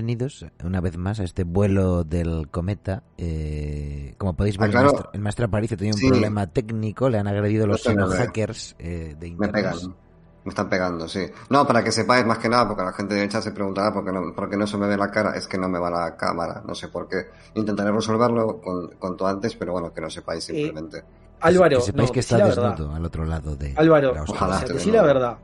Bienvenidos una vez más a este vuelo del cometa. Eh, como podéis ver, Ah, claro. el, maestro, el maestro Aparicio tenía un Sí. problema técnico, le han agredido los no veo. hackers eh, de Me internet. pegan. Me están pegando, sí. No, para que sepáis más que nada, porque la gente del chat se preguntará por qué no, por qué no se me ve la cara, es que no me va la cámara, no sé por qué. Intentaré resolverlo con, cuanto antes, pero bueno, que no sepáis simplemente. Álvaro, que sepáis no, que está desnudo al otro lado de Álvaro, la o. Ojalá. sea, te decí veo. la verdad.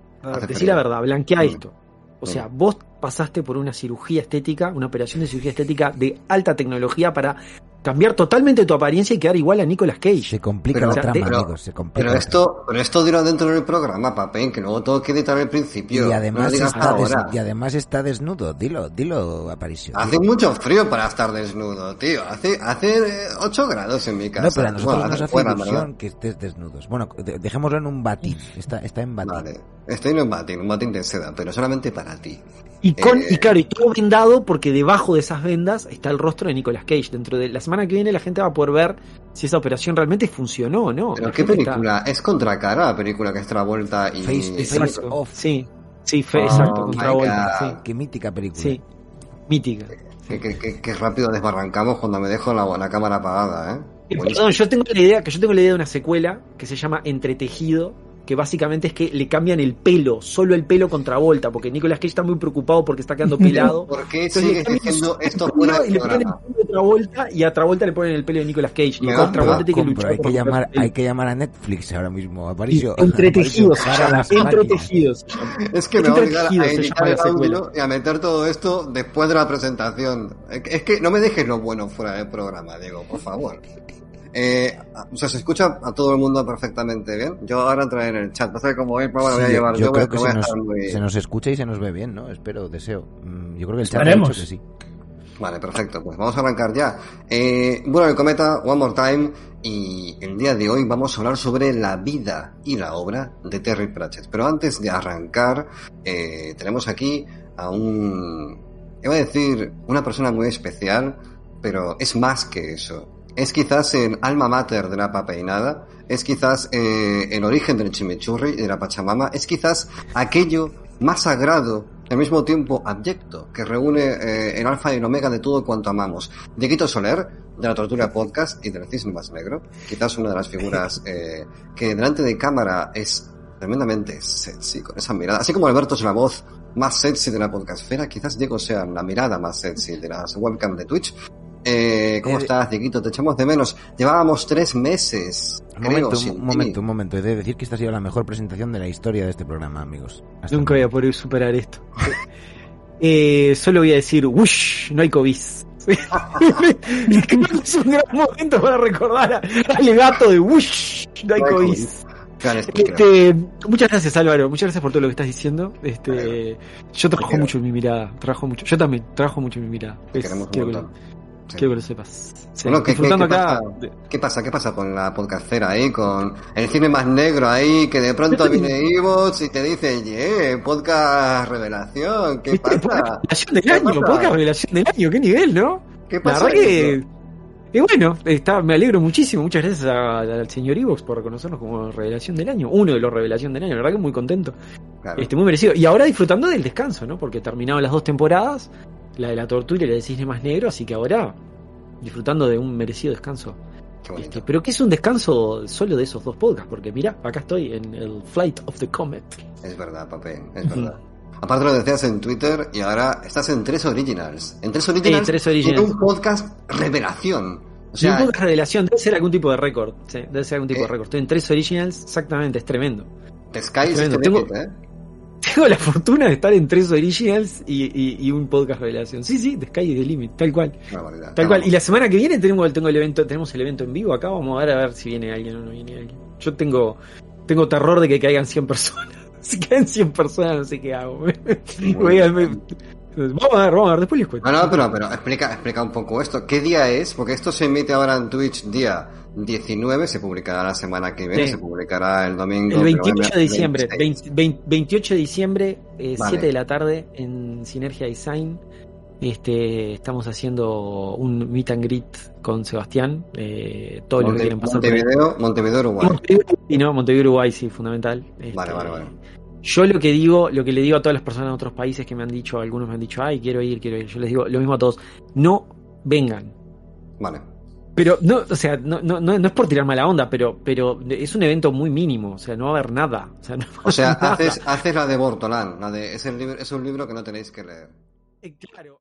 Frío. la verdad, blanquea Mm. esto. O sea, vos pasaste por una cirugía estética, una operación de cirugía estética de alta tecnología para cambiar totalmente tu apariencia y quedar igual a Nicolas Cage. Se complica Pero- la trama, pero- amigos, se complica. Pero esto, pero esto dirá dentro del programa, Papen, que luego tengo que editar al principio. y además, no está des- y además está desnudo. Dilo, dilo, Aparicio. Hace dilo. mucho frío para estar desnudo, tío. Hace, hace 8 grados en mi casa. No, pero a nosotros Bueno, nos hace fuera, ilusión ¿verdad? que estés desnudos. Bueno, de- dejémoslo en un batín. Está, está en batín. Vale. Estoy en un batín, un batín de seda, pero solamente para ti. Y con, Eh. y claro, y todo vendado porque debajo de esas vendas está el rostro de Nicolas Cage. Dentro de la semana que viene la gente va a poder ver si esa operación realmente funcionó o no. ¿Pero La qué gente está- película? ¿Es contra cara la película que es Travolta y... Face- y- Face. Off. Sí, sí, fe, Oh exacto, my Travolta, sí. Qué mítica película. Sí, mítica. Que- que rápido desbarrancamos cuando me dejo la, la cámara apagada, ¿eh? Buenísimo. Perdón, yo tengo la idea, que yo tengo la idea de una secuela que se llama Entretejido, que básicamente es que le cambian el pelo, solo el pelo contra Volta, porque Nicolas Cage está muy preocupado porque está quedando pelado. ¿Por qué cambian diciendo esto fuera y le ponen el pelo de Travolta y a Travolta le ponen el pelo de Nicolas Cage. Y con Travolta tiene que luchar hay que llamar, hay que llamar a Netflix ahora mismo. Aparicio. Entretejido, se Aparicio, llama, para las máquinas. Entretejido se llama. Es que me va a obligar a editar el audio y a meter todo esto después de la presentación. Es que no me dejes lo bueno fuera del programa, Diego, por favor. Eh, o sea, se escucha a todo el mundo perfectamente bien. Yo ahora entraré en el chat. Que como hoy el programa lo voy a Sí, llevar yo yo, creo voy- que voy a se nos, estar muy- se nos escucha y se nos ve bien, ¿no? Espero, deseo. Mm, Yo creo que el chat ha dicho que sí. Vale, perfecto. Pues vamos a arrancar ya. Eh, bueno, el cometa, One More Time. Y el día de hoy vamos a hablar sobre la vida y la obra de Terry Pratchett. Pero antes de arrancar, eh, tenemos aquí a un... Iba a decir una persona muy especial, pero es más que eso. Es quizás el alma mater de la papeinada, es quizás eh, el origen del chimichurri y de la pachamama, es quizás aquello más sagrado y al mismo tiempo abyecto que reúne eh, el alfa y el omega de todo cuanto amamos. Dieguito Soler, de la Tortura Podcast y del Cisne Más Negro, quizás una de las figuras eh, que delante de cámara es tremendamente sexy, con esa mirada. Así como Alberto es la voz más sexy de la podcastfera, quizás Diego sea la mirada más sexy de las webcam de Twitch. Eh, ¿Cómo Eh, estás, Dieguito? Te echamos de menos. Llevábamos tres meses, Un creo, momento, sin un momento, un momento. He de decir que esta ha sido la mejor presentación de la historia de este programa, amigos. Hasta Nunca voy a poder superar esto. Eh, solo voy a decir, ¡wush! No hay COVID. es que es un gran momento para recordar al gato de ¡wush! No hay No COVID. Este, muchas gracias Álvaro, muchas gracias por todo lo que estás diciendo. Este, yo trabajo mucho en mi mirada, trabajo mucho. Yo también trabajo mucho en mi mirada. Es- queremos un quiero que lo- sepas. Sí, Bueno, ¿qué, qué- pasa? ¿Qué pasa? ¿Qué pasa con la podcastera ahí? Con el cine más negro ahí, que de pronto viene Evox y te dice, yeah, podcast revelación, ¿qué pasa? Revelación del ¿Qué año, pasa? podcast revelación del año, qué nivel, ¿no? ¿Qué La pasa? verdad que. Y bueno, está, me alegro muchísimo. Muchas gracias al señor Ivox por reconocernos como revelación del año. Uno de los revelación del año. La verdad que muy contento. Claro. Este, muy merecido. Y ahora disfrutando del descanso, ¿no? Porque terminaron las dos temporadas. La de la tortura y la de Cisne Más Negro. Así que ahora disfrutando de un merecido descanso. Qué. Este, pero que es un descanso solo de esos dos podcasts. Porque mira, acá estoy en el Flight of the Comet. Es verdad, papel, es verdad. Aparte lo decías en Twitter y ahora estás en Tres Originals. En Tres Originals, Tres tiene Originals. un podcast revelación. O sea, un podcast revelación. Debe ser algún tipo de récord. Sí, debe ser algún tipo Eh. de récord. Estoy en tres originals. Exactamente, es tremendo. The Sky is Tremendo. Tengo- ¿eh? Tengo la fortuna de estar en tres originals y, y- y un podcast revelación. Sí, sí, The Sky is the Limit, tal cual. Tal cual. Y la semana que viene tenemos, tengo el evento, tenemos el evento en vivo acá, vamos a ver a ver si viene alguien o no viene alguien. Yo tengo, tengo terror de que caigan 100 personas. Si caen 100 personas no sé qué hago. Voy a- me- vamos a ver, vamos a ver, después les cuento. No, no, pero, pero explica, explica un poco esto. ¿Qué día es? Porque esto se emite ahora en Twitch día 19, se publicará la semana que viene, Sí. se publicará el domingo. El pero 28 de diciembre, 26. 20 20 28 de diciembre, eh, Vale. 7 de la tarde en Sinergia Design. Este, estamos haciendo un meet and greet con Sebastián. Eh, que Monte- quieran pasar por ahí. Montevideo, Montevideo, Uruguay. Montevideo, y no, Montevideo, Uruguay, sí, fundamental. Este, Vale, vale, vale. Yo lo que digo, lo que le digo a todas las personas de otros países que me han dicho, algunos me han dicho, ay, quiero ir, quiero ir. Yo les digo lo mismo a todos, no vengan. Vale. Pero no, o sea, no, no, no, no es por tirar mala onda, pero, pero es un evento muy mínimo, o sea, no va a haber nada. O sea, no O haces, haces la de Bortolán, la de, es, el libro, es un libro que no tenéis que leer. Eh, Claro.